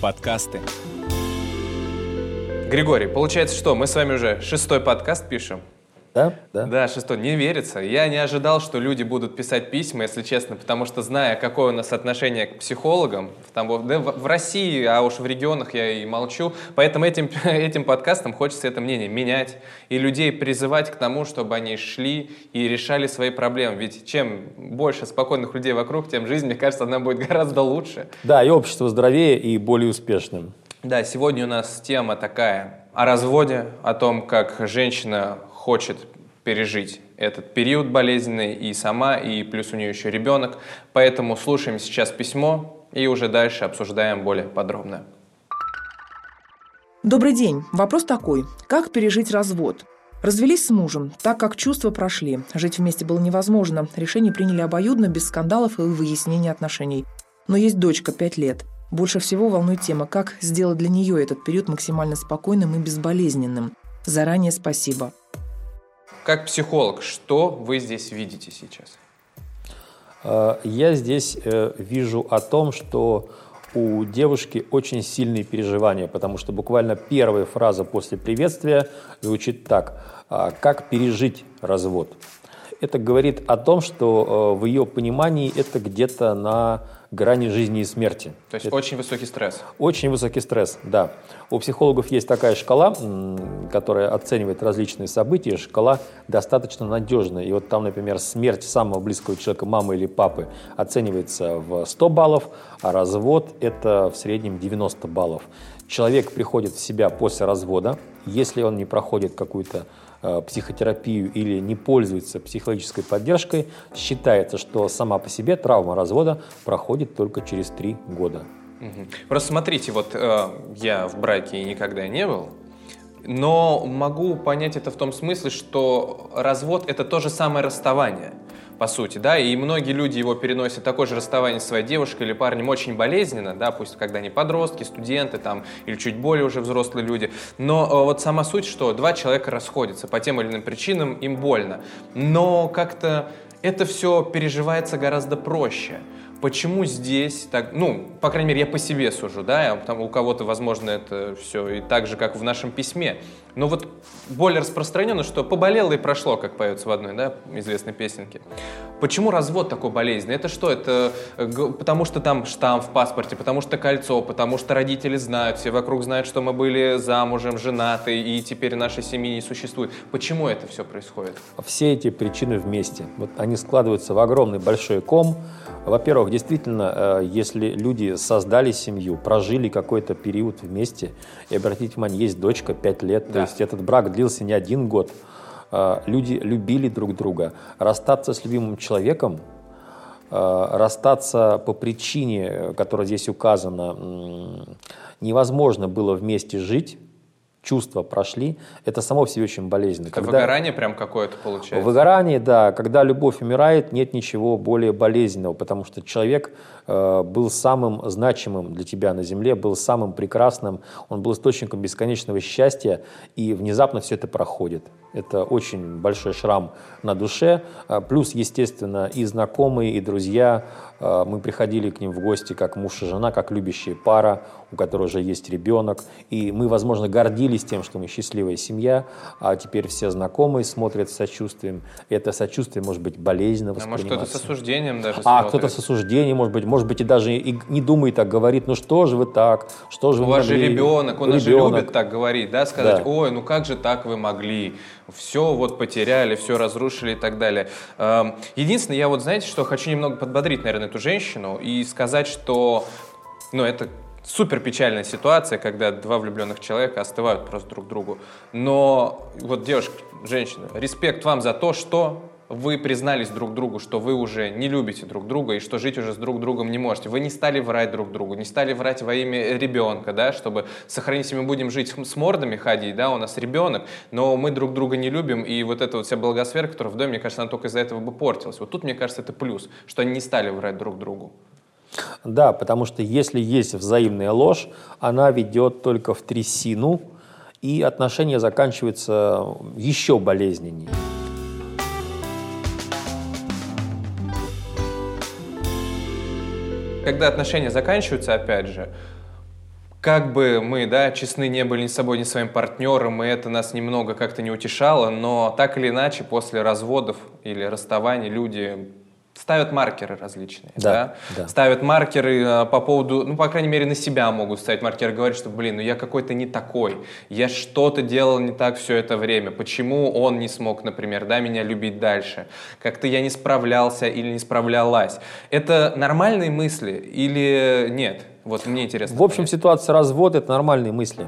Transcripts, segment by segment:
Подкасты. Григорий, получается что, мы с вами уже шестой подкаст пишем? Да, да. Да, шестой. Не верится. Я не ожидал, что люди будут писать письма, если честно, потому что зная, какое у нас отношение к психологам, там, да, в, в России, а уж в регионах я и молчу, поэтому этим, этим подкастом хочется это мнение менять и людей призывать к тому, чтобы они шли и решали свои проблемы. Ведь чем больше спокойных людей вокруг, тем жизнь, мне кажется, она будет гораздо лучше. Да, и общество здоровее и более успешным. Да, сегодня у нас тема такая о разводе, о том, как женщина хочет пережить этот период болезненный и сама, и плюс у нее еще ребенок. Поэтому слушаем сейчас письмо и уже дальше обсуждаем более подробно. Добрый день. Вопрос такой. Как пережить развод? Развелись с мужем, так как чувства прошли. Жить вместе было невозможно. Решение приняли обоюдно, без скандалов и выяснения отношений. Но есть дочка, 5 лет. Больше всего волнует тема, как сделать для нее этот период максимально спокойным и безболезненным. Заранее спасибо. Как психолог, что вы здесь видите сейчас? Э, я здесь э, вижу о том, что у девушки очень сильные переживания, потому что буквально первая фраза после приветствия звучит так. «А как пережить развод? Это говорит о том, что э, в ее понимании это где-то на грани жизни и смерти. То есть Это очень высокий стресс. Очень высокий стресс, да. У психологов есть такая шкала, которая оценивает различные события. Шкала достаточно надежная. И вот там, например, смерть самого близкого человека, мамы или папы, оценивается в 100 баллов, а развод – это в среднем 90 баллов. Человек приходит в себя после развода, если он не проходит какую-то психотерапию или не пользуется психологической поддержкой, считается, что сама по себе травма развода проходит только через три года. Просто смотрите, вот э, я в браке никогда не был, но могу понять это в том смысле, что развод это то же самое расставание по сути, да, и многие люди его переносят такое же расставание с своей девушкой или парнем очень болезненно, да, пусть когда они подростки, студенты там, или чуть более уже взрослые люди, но э, вот сама суть, что два человека расходятся по тем или иным причинам, им больно, но как-то это все переживается гораздо проще. Почему здесь так, ну, по крайней мере, я по себе сужу, да, там у кого-то, возможно, это все и так же, как в нашем письме. Но вот более распространенно, что поболело и прошло, как поется в одной, да, известной песенке. Почему развод такой болезненный? Это что? Это э, потому что там штамп в паспорте, потому что кольцо, потому что родители знают, все вокруг знают, что мы были замужем, женаты, и теперь нашей семьи не существует. Почему это все происходит? Все эти причины вместе. Вот они складываются в огромный большой ком, во-первых, действительно, э, если люди создали семью, прожили какой-то период вместе, и обратите внимание, есть дочка 5 лет, да. то есть этот брак длился не один год, э, люди любили друг друга. Расстаться с любимым человеком, э, расстаться по причине, которая здесь указана, невозможно было вместе жить, чувства прошли, это само в себе очень болезненно. Это когда... выгорание прям какое-то получается? Выгорание, да. Когда любовь умирает, нет ничего более болезненного, потому что человек э, был самым значимым для тебя на земле, был самым прекрасным, он был источником бесконечного счастья, и внезапно все это проходит. Это очень большой шрам на душе. А, плюс, естественно, и знакомые, и друзья. А, мы приходили к ним в гости как муж и жена, как любящая пара, у которой уже есть ребенок. И мы, возможно, гордились тем, что мы счастливая семья, а теперь все знакомые смотрят с сочувствием. И это сочувствие может быть болезненно. А может, кто-то с осуждением даже А, кто-то с осуждением, может быть, может быть, и даже и не думает так, говорит, ну что же вы так, что же у вы У вас могли? же ребенок, он ребенок. же любит так говорить, да, сказать, да. ой, ну как же так вы могли? Все вот потеряли, все разрушили и так далее. Эм, единственное, я вот, знаете, что хочу немного подбодрить, наверное, эту женщину и сказать, что, ну, это супер печальная ситуация, когда два влюбленных человека остывают просто друг другу. Но вот девушка, женщина, респект вам за то, что вы признались друг другу, что вы уже не любите друг друга и что жить уже с друг другом не можете. Вы не стали врать друг другу, не стали врать во имя ребенка, да, чтобы сохранить, мы будем жить с мордами ходить, да, у нас ребенок, но мы друг друга не любим, и вот эта вот вся благосфера, которая в доме, мне кажется, она только из-за этого бы портилась. Вот тут, мне кажется, это плюс, что они не стали врать друг другу. Да, потому что если есть взаимная ложь, она ведет только в трясину, и отношения заканчиваются еще болезненнее. Когда отношения заканчиваются, опять же, как бы мы, да, честны не были ни с собой, ни с своим партнером, и это нас немного как-то не утешало, но так или иначе после разводов или расставаний люди ставят маркеры различные, да, да? да. ставят маркеры э, по поводу, ну, по крайней мере, на себя могут ставить маркеры, говорят, что, блин, ну я какой-то не такой, я что-то делал не так все это время, почему он не смог, например, да, меня любить дальше, как-то я не справлялся или не справлялась. Это нормальные мысли или нет? Вот мне интересно. В общем, ситуация развода – это нормальные мысли.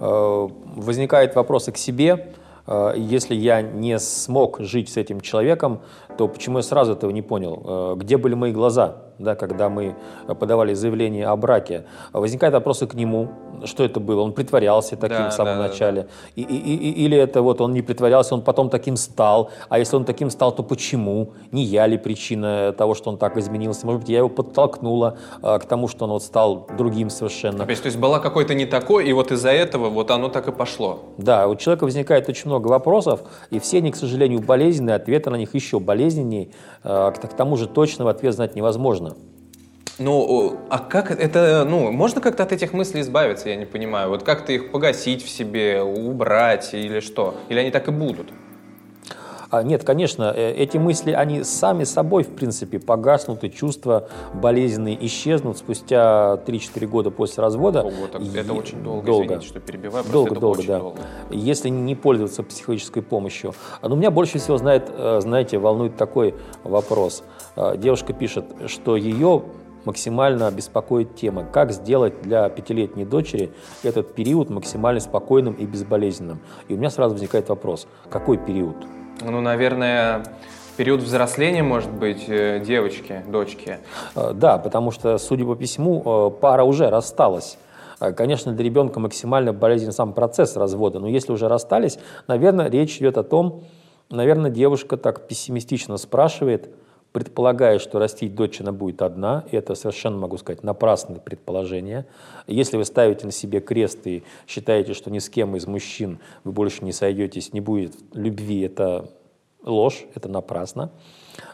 Э, возникает вопросы к себе, э, если я не смог жить с этим человеком, то почему я сразу этого не понял? Э, где были мои глаза, да, когда мы подавали заявление о браке? Возникают вопросы к нему, что это было? Он притворялся таким да, в самом да, начале? Да, И, и, и, или это вот он не притворялся, он потом таким стал? А если он таким стал, то почему? Не я ли причина того, что он так изменился? Может быть, я его подтолкнула а, к тому, что он вот стал другим совершенно. То есть, то есть была какой-то не такой, и вот из-за этого вот оно так и пошло? Да, у человека возникает очень много вопросов, и все они, к сожалению, болезненные, ответы на них еще болезненнее болезненней, э, к тому же точного ответа знать невозможно. Ну, а как это, ну, можно как-то от этих мыслей избавиться, я не понимаю. Вот как-то их погасить в себе, убрать или что? Или они так и будут? А, нет, конечно, э, эти мысли, они сами собой, в принципе, погаснут, и чувства болезненные исчезнут спустя 3-4 года после развода. Ого, так это очень долго, долго. извините, что перебиваю, долго, долго, да. долго. Если не пользоваться психологической помощью. Но меня больше всего, знает, э, знаете, волнует такой вопрос. Э, девушка пишет, что ее максимально беспокоит тема, как сделать для пятилетней дочери этот период максимально спокойным и безболезненным. И у меня сразу возникает вопрос, какой период? Ну, наверное, период взросления, может быть, э, девочки, дочки. Э, да, потому что, судя по письму, э, пара уже рассталась. Конечно, для ребенка максимально болезненный сам процесс развода, но если уже расстались, наверное, речь идет о том, наверное, девушка так пессимистично спрашивает, предполагая, что растить дочь она будет одна, это совершенно, могу сказать, напрасное предположение. Если вы ставите на себе крест и считаете, что ни с кем из мужчин вы больше не сойдетесь, не будет любви, это ложь, это напрасно.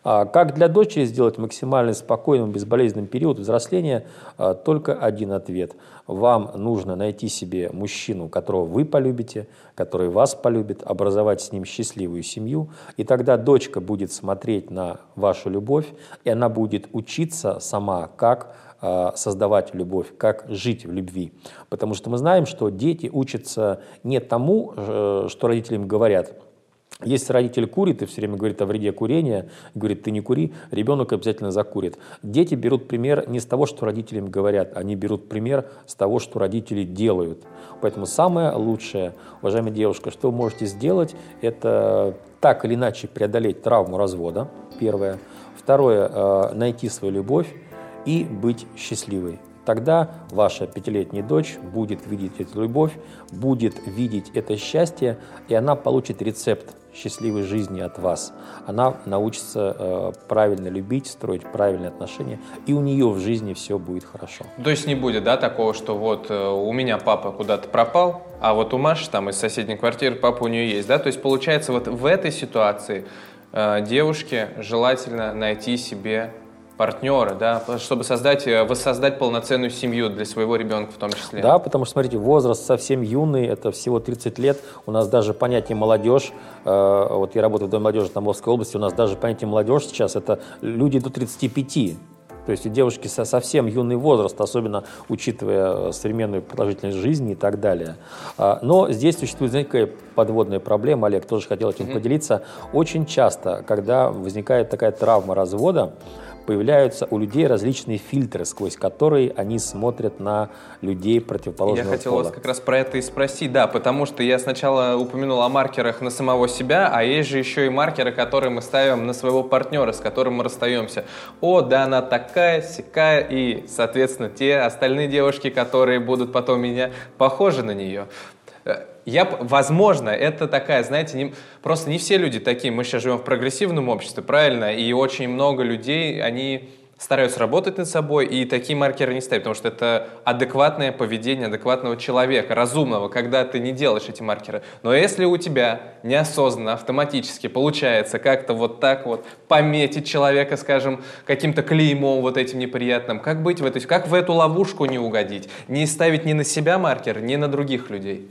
А как для дочери сделать максимально спокойным, безболезненным период взросления? А, только один ответ. Вам нужно найти себе мужчину, которого вы полюбите, который вас полюбит, образовать с ним счастливую семью, и тогда дочка будет смотреть на вашу любовь, и она будет учиться сама, как а, создавать любовь, как жить в любви. Потому что мы знаем, что дети учатся не тому, э, что родителям говорят, если родитель курит и все время говорит о вреде курения, говорит, ты не кури, ребенок обязательно закурит. Дети берут пример не с того, что родителям говорят, они берут пример с того, что родители делают. Поэтому самое лучшее, уважаемая девушка, что вы можете сделать, это так или иначе преодолеть травму развода, первое. Второе, э, найти свою любовь и быть счастливой. Тогда ваша пятилетняя дочь будет видеть эту любовь, будет видеть это счастье, и она получит рецепт счастливой жизни от вас. Она научится э, правильно любить, строить правильные отношения, и у нее в жизни все будет хорошо. То есть не будет, да, такого, что вот э, у меня папа куда-то пропал, а вот у Маши там из соседней квартиры папа у нее есть, да? То есть получается вот в этой ситуации э, девушке желательно найти себе партнера, да, чтобы создать, э, воссоздать полноценную семью для своего ребенка в том числе. Да, потому что, смотрите, возраст совсем юный, это всего 30 лет, у нас даже понятие молодежь, э, вот я работаю в Доме молодежи Тамбовской области, у нас даже понятие молодежь сейчас, это люди до 35, то есть у девушки со совсем юный возраст, особенно учитывая э, современную продолжительность жизни и так далее. А, но здесь существует, какая подводная проблема, Олег тоже хотел этим mm-hmm. поделиться. Очень часто, когда возникает такая травма развода, появляются у людей различные фильтры, сквозь которые они смотрят на людей противоположного Я хотел пола. вас как раз про это и спросить, да, потому что я сначала упомянул о маркерах на самого себя, а есть же еще и маркеры, которые мы ставим на своего партнера, с которым мы расстаемся. О, да, она такая, сякая, и, соответственно, те остальные девушки, которые будут потом меня похожи на нее. Э, я, возможно, это такая, знаете, не, просто не все люди такие. Мы сейчас живем в прогрессивном обществе, правильно? И очень много людей, они стараются работать над собой и такие маркеры не ставить, потому что это адекватное поведение адекватного человека, разумного, когда ты не делаешь эти маркеры. Но если у тебя неосознанно, автоматически получается как-то вот так вот пометить человека, скажем, каким-то клеймом вот этим неприятным, как быть в этой, как в эту ловушку не угодить, не ставить ни на себя маркер, ни на других людей?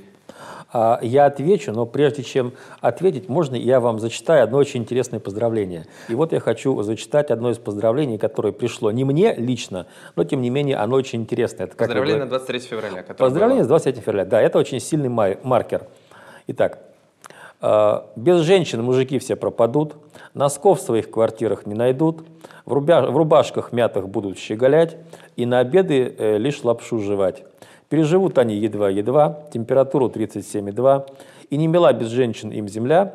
А, я отвечу, но прежде чем ответить, можно я вам зачитаю одно очень интересное поздравление. И вот я хочу зачитать одно из поздравлений, которое пришло не мне лично, но тем не менее оно очень интересное. Это Поздравление на 23 февраля. Поздравление было. с 23 февраля, да, это очень сильный маркер. Итак, а, без женщин мужики все пропадут, носков в своих квартирах не найдут, в, рубашках мятых будут щеголять и на обеды э, лишь лапшу жевать. Переживут они едва-едва, температуру 37,2, и не мила без женщин им земля.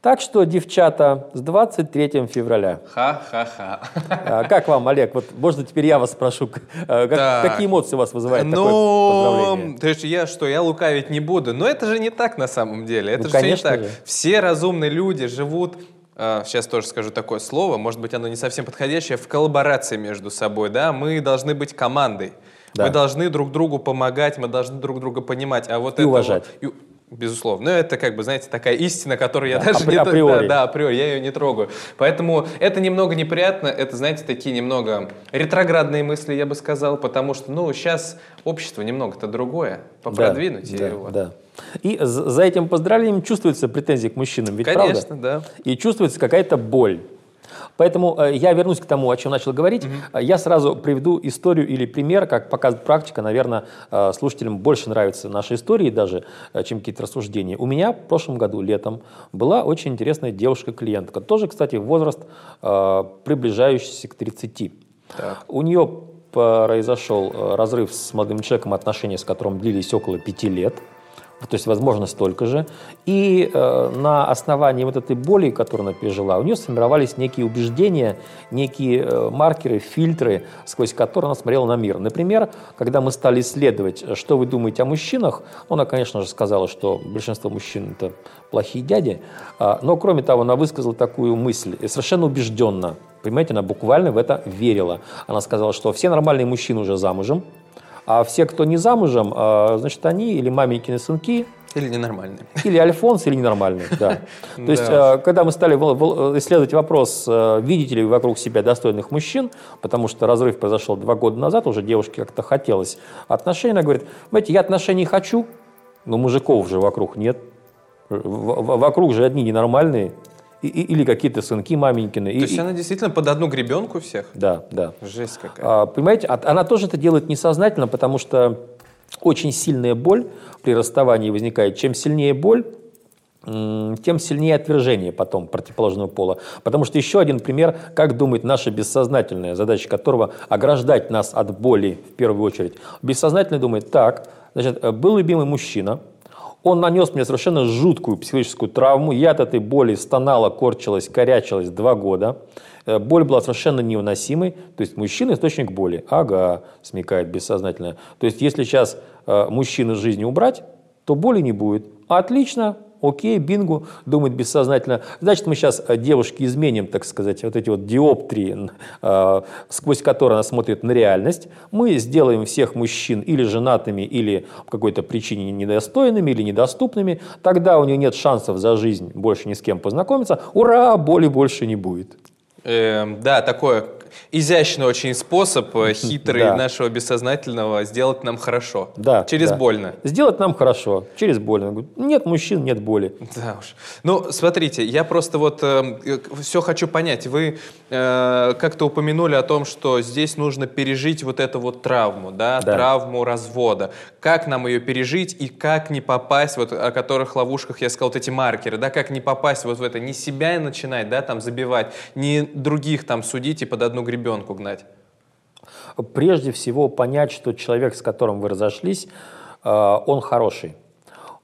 Так что, девчата, с 23 февраля. Ха-ха-ха. А, как вам, Олег? Вот, можно теперь я вас спрошу, а, как, какие эмоции у вас вызывает ну, такое поздравление? То есть я что, я лукавить не буду? Но это же не так на самом деле. Это ну, же конечно не так. Же. Все разумные люди живут сейчас тоже скажу такое слово, может быть, оно не совсем подходящее, в коллаборации между собой, да, мы должны быть командой. Да. Мы должны друг другу помогать, мы должны друг друга понимать. А вот и это уважать. Вот, Безусловно. Но это, как бы, знаете, такая истина, которую я да, даже не... Априори. Да, да, априори, я ее не трогаю. Поэтому это немного неприятно, это, знаете, такие немного ретроградные мысли, я бы сказал, потому что, ну, сейчас общество немного-то другое, попродвинуть да, его. Да, да. И за этим поздравлением чувствуется претензии к мужчинам, ведь Конечно, правда? да. И чувствуется какая-то боль. Поэтому э, я вернусь к тому, о чем начал говорить. Угу. Я сразу приведу историю или пример, как показывает практика. Наверное, э, слушателям больше нравятся наши истории даже, чем какие-то рассуждения. У меня в прошлом году летом была очень интересная девушка-клиентка. Тоже, кстати, возраст, приближающийся к 30. Так. У нее произошел разрыв с молодым человеком, отношения с которым длились около пяти лет то есть, возможно, столько же. И э, на основании вот этой боли, которую она пережила, у нее сформировались некие убеждения, некие э, маркеры, фильтры, сквозь которые она смотрела на мир. Например, когда мы стали исследовать, что вы думаете о мужчинах, она, конечно же, сказала, что большинство мужчин – это плохие дяди, э, но, кроме того, она высказала такую мысль, совершенно убежденно, понимаете, она буквально в это верила. Она сказала, что все нормальные мужчины уже замужем, а все, кто не замужем, а, значит, они или маменькины сынки, или ненормальные. Или альфонс, или ненормальные, да. То есть, а, когда мы стали исследовать вопрос, а, видите ли вокруг себя достойных мужчин, потому что разрыв произошел два года назад, уже девушке как-то хотелось отношений, она говорит, знаете, я отношений хочу, но мужиков же вокруг нет. Вокруг же одни ненормальные, и, или какие-то сынки маменькины. То и, есть она действительно под одну гребенку всех? Да, да. Жесть какая. А, понимаете, она тоже это делает несознательно, потому что очень сильная боль при расставании возникает. Чем сильнее боль, тем сильнее отвержение потом противоположного пола. Потому что еще один пример, как думает наша бессознательная, задача которого ограждать нас от боли в первую очередь. Бессознательный думает, так, значит, был любимый мужчина, он нанес мне совершенно жуткую психологическую травму. Я от этой боли стонала, корчилась, корячилась два года. Э, боль была совершенно невыносимой. То есть мужчина – источник боли. Ага, смекает бессознательно. То есть если сейчас э, мужчину из жизни убрать, то боли не будет. Отлично, окей, бинго, думает бессознательно. Значит, мы сейчас э, девушке изменим, так сказать, вот эти вот диоптрии, э, сквозь которые она смотрит на реальность. Мы сделаем всех мужчин или женатыми, или по какой-то причине недостойными, или недоступными. Тогда у нее нет шансов за жизнь больше ни с кем познакомиться. Ура, боли больше не будет. Эм, да, такое изящный очень способ, э, хитрый да. нашего бессознательного сделать нам хорошо. Да. Через да. больно. Сделать нам хорошо, через больно. Нет мужчин, нет боли. Да уж. Ну, смотрите, я просто вот э, все хочу понять. Вы э, как-то упомянули о том, что здесь нужно пережить вот эту вот травму, да, да. травму развода. Как нам ее пережить и как не попасть, вот о которых ловушках я сказал, вот эти маркеры, да, как не попасть вот в это, не себя начинать, да, там забивать, не других там судить и под одну одну гребенку гнать? Прежде всего понять, что человек, с которым вы разошлись, э, он хороший.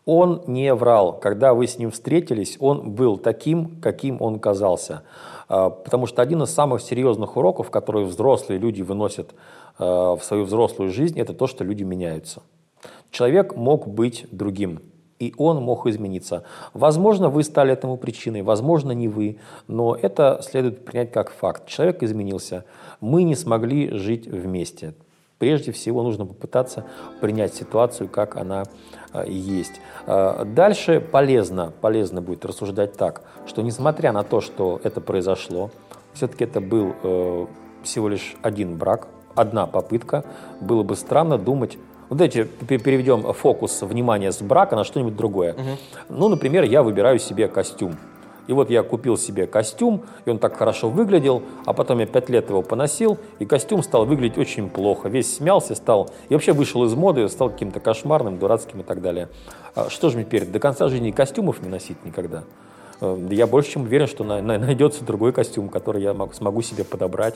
Он не врал. Когда вы с ним встретились, он был таким, каким он казался. Э, потому что один из самых серьезных уроков, которые взрослые люди выносят э, в свою взрослую жизнь, это то, что люди меняются. Человек мог быть другим и он мог измениться. Возможно, вы стали этому причиной, возможно, не вы, но это следует принять как факт. Человек изменился, мы не смогли жить вместе. Прежде всего нужно попытаться принять ситуацию, как она э, есть. Э, дальше полезно, полезно будет рассуждать так, что несмотря на то, что это произошло, все-таки это был э, всего лишь один брак, одна попытка, было бы странно думать, вот давайте переведем фокус внимания с брака на что-нибудь другое. Угу. Ну, например, я выбираю себе костюм. И вот я купил себе костюм, и он так хорошо выглядел, а потом я пять лет его поносил, и костюм стал выглядеть очень плохо. Весь смялся, стал, и вообще вышел из моды, стал каким-то кошмарным, дурацким и так далее. А что же мне теперь, до конца жизни костюмов не носить никогда? Э, я больше чем уверен, что найдется другой костюм, который я смогу себе подобрать.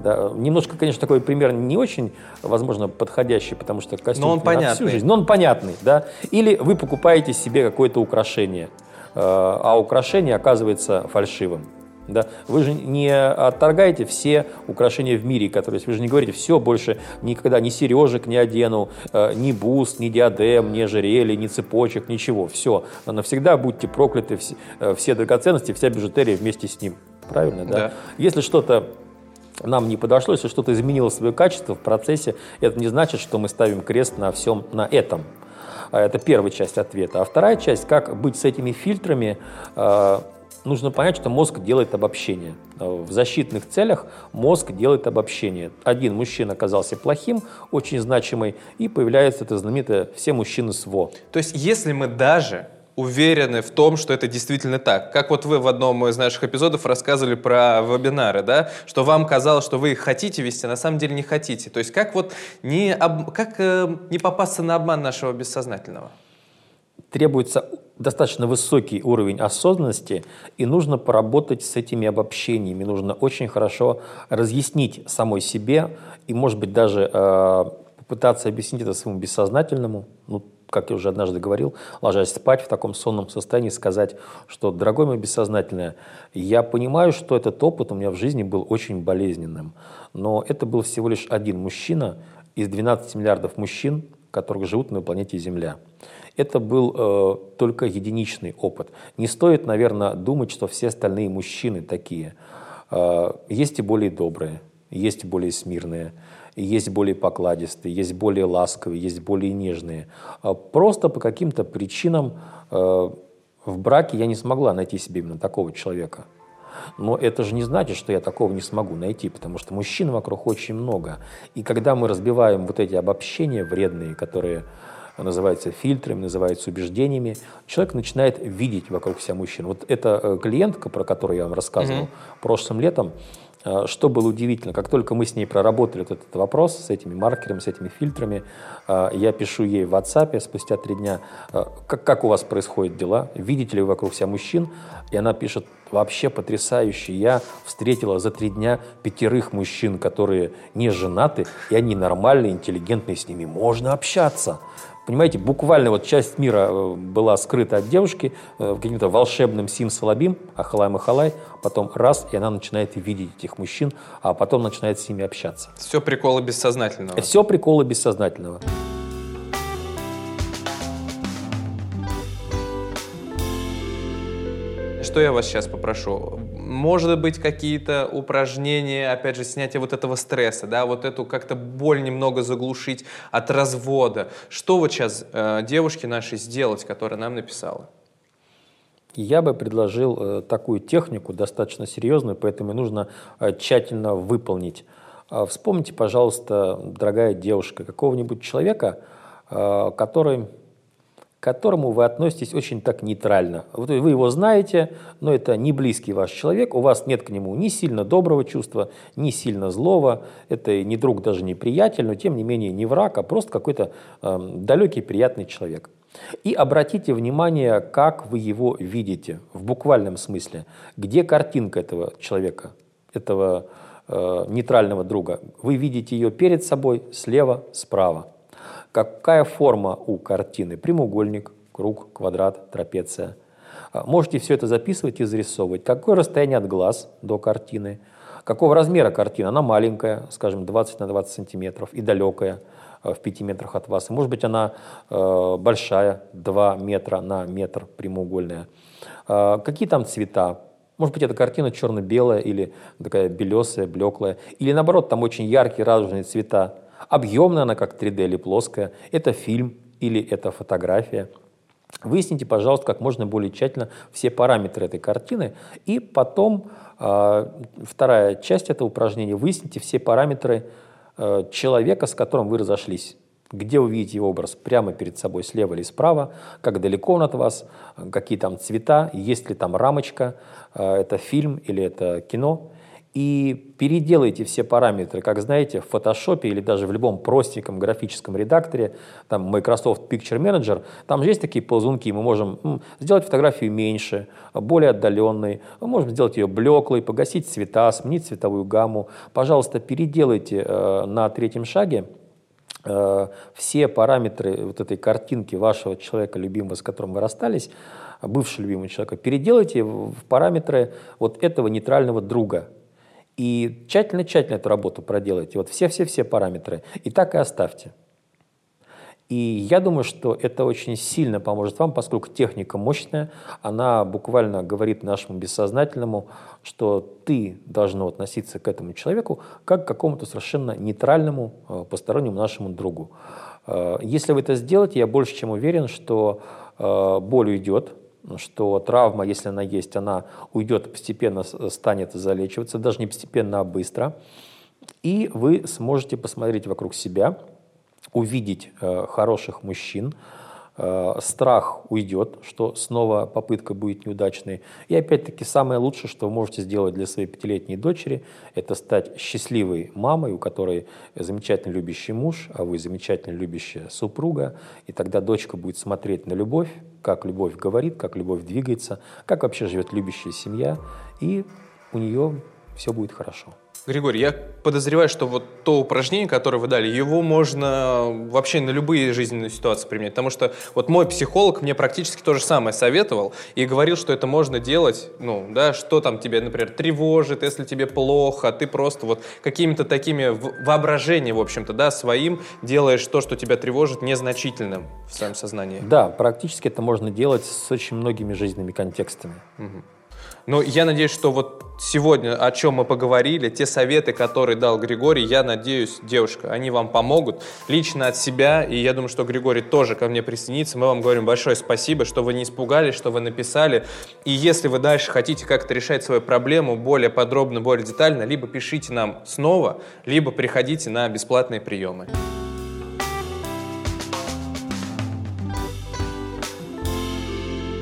Да. Немножко, конечно, такой пример не очень, возможно, подходящий, потому что костюм но он понятный. всю жизнь, но он понятный. Да? Или вы покупаете себе какое-то украшение, э, а украшение оказывается фальшивым. Да? Вы же не отторгаете все украшения в мире, которые вы же не говорите, все, больше никогда ни сережек не одену, э, ни бус, ни диадем, ни ожерелья, ни цепочек, ничего. Все, навсегда будьте прокляты, все, э, все драгоценности, вся бижутерия вместе с ним. Правильно, да? да. Если что-то нам не подошло, если что-то изменило свое качество в процессе, это не значит, что мы ставим крест на всем на этом. А это первая часть ответа. А вторая часть, как быть с этими фильтрами, э, нужно понять, что мозг делает обобщение. В защитных целях мозг делает обобщение. Один мужчина оказался плохим, очень значимый, и появляется это знаменитое «все мужчины СВО». То есть если мы даже уверены в том, что это действительно так. Как вот вы в одном из наших эпизодов рассказывали про вебинары, да, что вам казалось, что вы их хотите вести, а на самом деле не хотите. То есть как вот не, об... как, э, не попасться на обман нашего бессознательного? Требуется достаточно высокий уровень осознанности, и нужно поработать с этими обобщениями. Нужно очень хорошо разъяснить самой себе и, может быть, даже э, попытаться объяснить это своему бессознательному, ну, как я уже однажды говорил, ложась спать в таком сонном состоянии, сказать, что, дорогой мой бессознательное, я понимаю, что этот опыт у меня в жизни был очень болезненным, но это был всего лишь один мужчина из 12 миллиардов мужчин, которые живут на планете Земля. Это был э, только единичный опыт. Не стоит, наверное, думать, что все остальные мужчины такие. Э, есть и более добрые, есть и более смирные, есть более покладистые, есть более ласковые, есть более нежные. Э, просто по каким-то причинам э, в браке я не смогла найти себе именно такого человека. Но это же не значит, что я такого не смогу найти, потому что мужчин вокруг очень много. И когда мы разбиваем вот эти обобщения вредные, которые называется фильтрами, называется убеждениями, человек начинает видеть вокруг себя мужчин. Вот эта э, клиентка, про которую я вам рассказывал mm-hmm. прошлым летом, э, что было удивительно, как только мы с ней проработали вот этот вопрос с этими маркерами, с этими фильтрами, э, я пишу ей в WhatsApp спустя три дня, как, как у вас происходят дела, видите ли вы вокруг себя мужчин, и она пишет, вообще потрясающе, я встретила за три дня пятерых мужчин, которые не женаты, и они нормальные, интеллигентные, с ними можно общаться. Понимаете, буквально вот часть мира э, была скрыта от девушки э, каким-то волшебным сим-салабим, ахалай-махалай, потом раз, и она начинает видеть этих мужчин, а потом начинает с ними общаться. Все приколы бессознательного. Все приколы бессознательного. Что я вас сейчас попрошу? Может быть, какие-то упражнения, опять же, снятие вот этого стресса, да, вот эту как-то боль немного заглушить от развода. Что вот сейчас э, девушке нашей сделать, которая нам написала? Я бы предложил э, такую технику, достаточно серьезную, поэтому нужно э, тщательно выполнить. Э, вспомните, пожалуйста, дорогая девушка, какого-нибудь человека, э, который к которому вы относитесь очень так нейтрально. Вы его знаете, но это не близкий ваш человек, у вас нет к нему ни сильно доброго чувства, ни сильно злого, это не друг, даже не приятель, но тем не менее не враг, а просто какой-то э, далекий, приятный человек. И обратите внимание, как вы его видите в буквальном смысле. Где картинка этого человека, этого э, нейтрального друга. Вы видите ее перед собой, слева, справа. Какая форма у картины? Прямоугольник, круг, квадрат, трапеция. А, можете все это записывать и зарисовывать. Какое расстояние от глаз до картины? Какого размера картина? Она маленькая, скажем, 20 на 20 сантиметров и далекая э, в 5 метрах от вас. Может быть она э, большая, 2 метра на метр прямоугольная. Э, какие там цвета? Может быть, эта картина черно-белая или такая белесая, блеклая. Или наоборот, там очень яркие радужные цвета. Объемная она, как 3D или плоская. Это фильм или это фотография. Выясните, пожалуйста, как можно более тщательно все параметры этой картины. И потом э, вторая часть этого упражнения. Выясните все параметры э, человека, с которым вы разошлись. Где вы видите его образ? Прямо перед собой, слева или справа? Как далеко он от вас? Какие там цвета? Есть ли там рамочка? Э, это фильм или это кино? И переделайте все параметры, как знаете, в Photoshop или даже в любом простеньком графическом редакторе, там Microsoft Picture Manager, там же есть такие ползунки, мы можем сделать фотографию меньше, более отдаленной, мы можем сделать ее блеклой, погасить цвета, сменить цветовую гамму. Пожалуйста, переделайте э, на третьем шаге э, все параметры вот этой картинки вашего человека любимого, с которым вы расстались, бывшего любимого человека, переделайте в параметры вот этого нейтрального друга, и тщательно-тщательно эту работу проделайте. Вот все-все-все параметры. И так и оставьте. И я думаю, что это очень сильно поможет вам, поскольку техника мощная, она буквально говорит нашему бессознательному, что ты должно относиться к этому человеку как к какому-то совершенно нейтральному, э, постороннему нашему другу. Э, если вы это сделаете, я больше чем уверен, что э, боль уйдет, что травма, если она есть, она уйдет постепенно, станет залечиваться, даже не постепенно, а быстро. И вы сможете посмотреть вокруг себя, увидеть э, хороших мужчин, страх уйдет, что снова попытка будет неудачной. И опять-таки самое лучшее, что вы можете сделать для своей пятилетней дочери, это стать счастливой мамой, у которой замечательно любящий муж, а вы замечательно любящая супруга. И тогда дочка будет смотреть на любовь, как любовь говорит, как любовь двигается, как вообще живет любящая семья, и у нее все будет хорошо. Григорий, я подозреваю, что вот то упражнение, которое вы дали, его можно вообще на любые жизненные ситуации применять. Потому что вот мой психолог мне практически то же самое советовал и говорил, что это можно делать, ну, да, что там тебе, например, тревожит, если тебе плохо, ты просто вот какими-то такими воображениями, в общем-то, да, своим делаешь то, что тебя тревожит, незначительным в своем сознании. Да, практически это можно делать с очень многими жизненными контекстами. Угу. Но я надеюсь, что вот сегодня, о чем мы поговорили, те советы, которые дал Григорий, я надеюсь, девушка, они вам помогут лично от себя, и я думаю, что Григорий тоже ко мне присоединится. Мы вам говорим большое спасибо, что вы не испугались, что вы написали. И если вы дальше хотите как-то решать свою проблему более подробно, более детально, либо пишите нам снова, либо приходите на бесплатные приемы.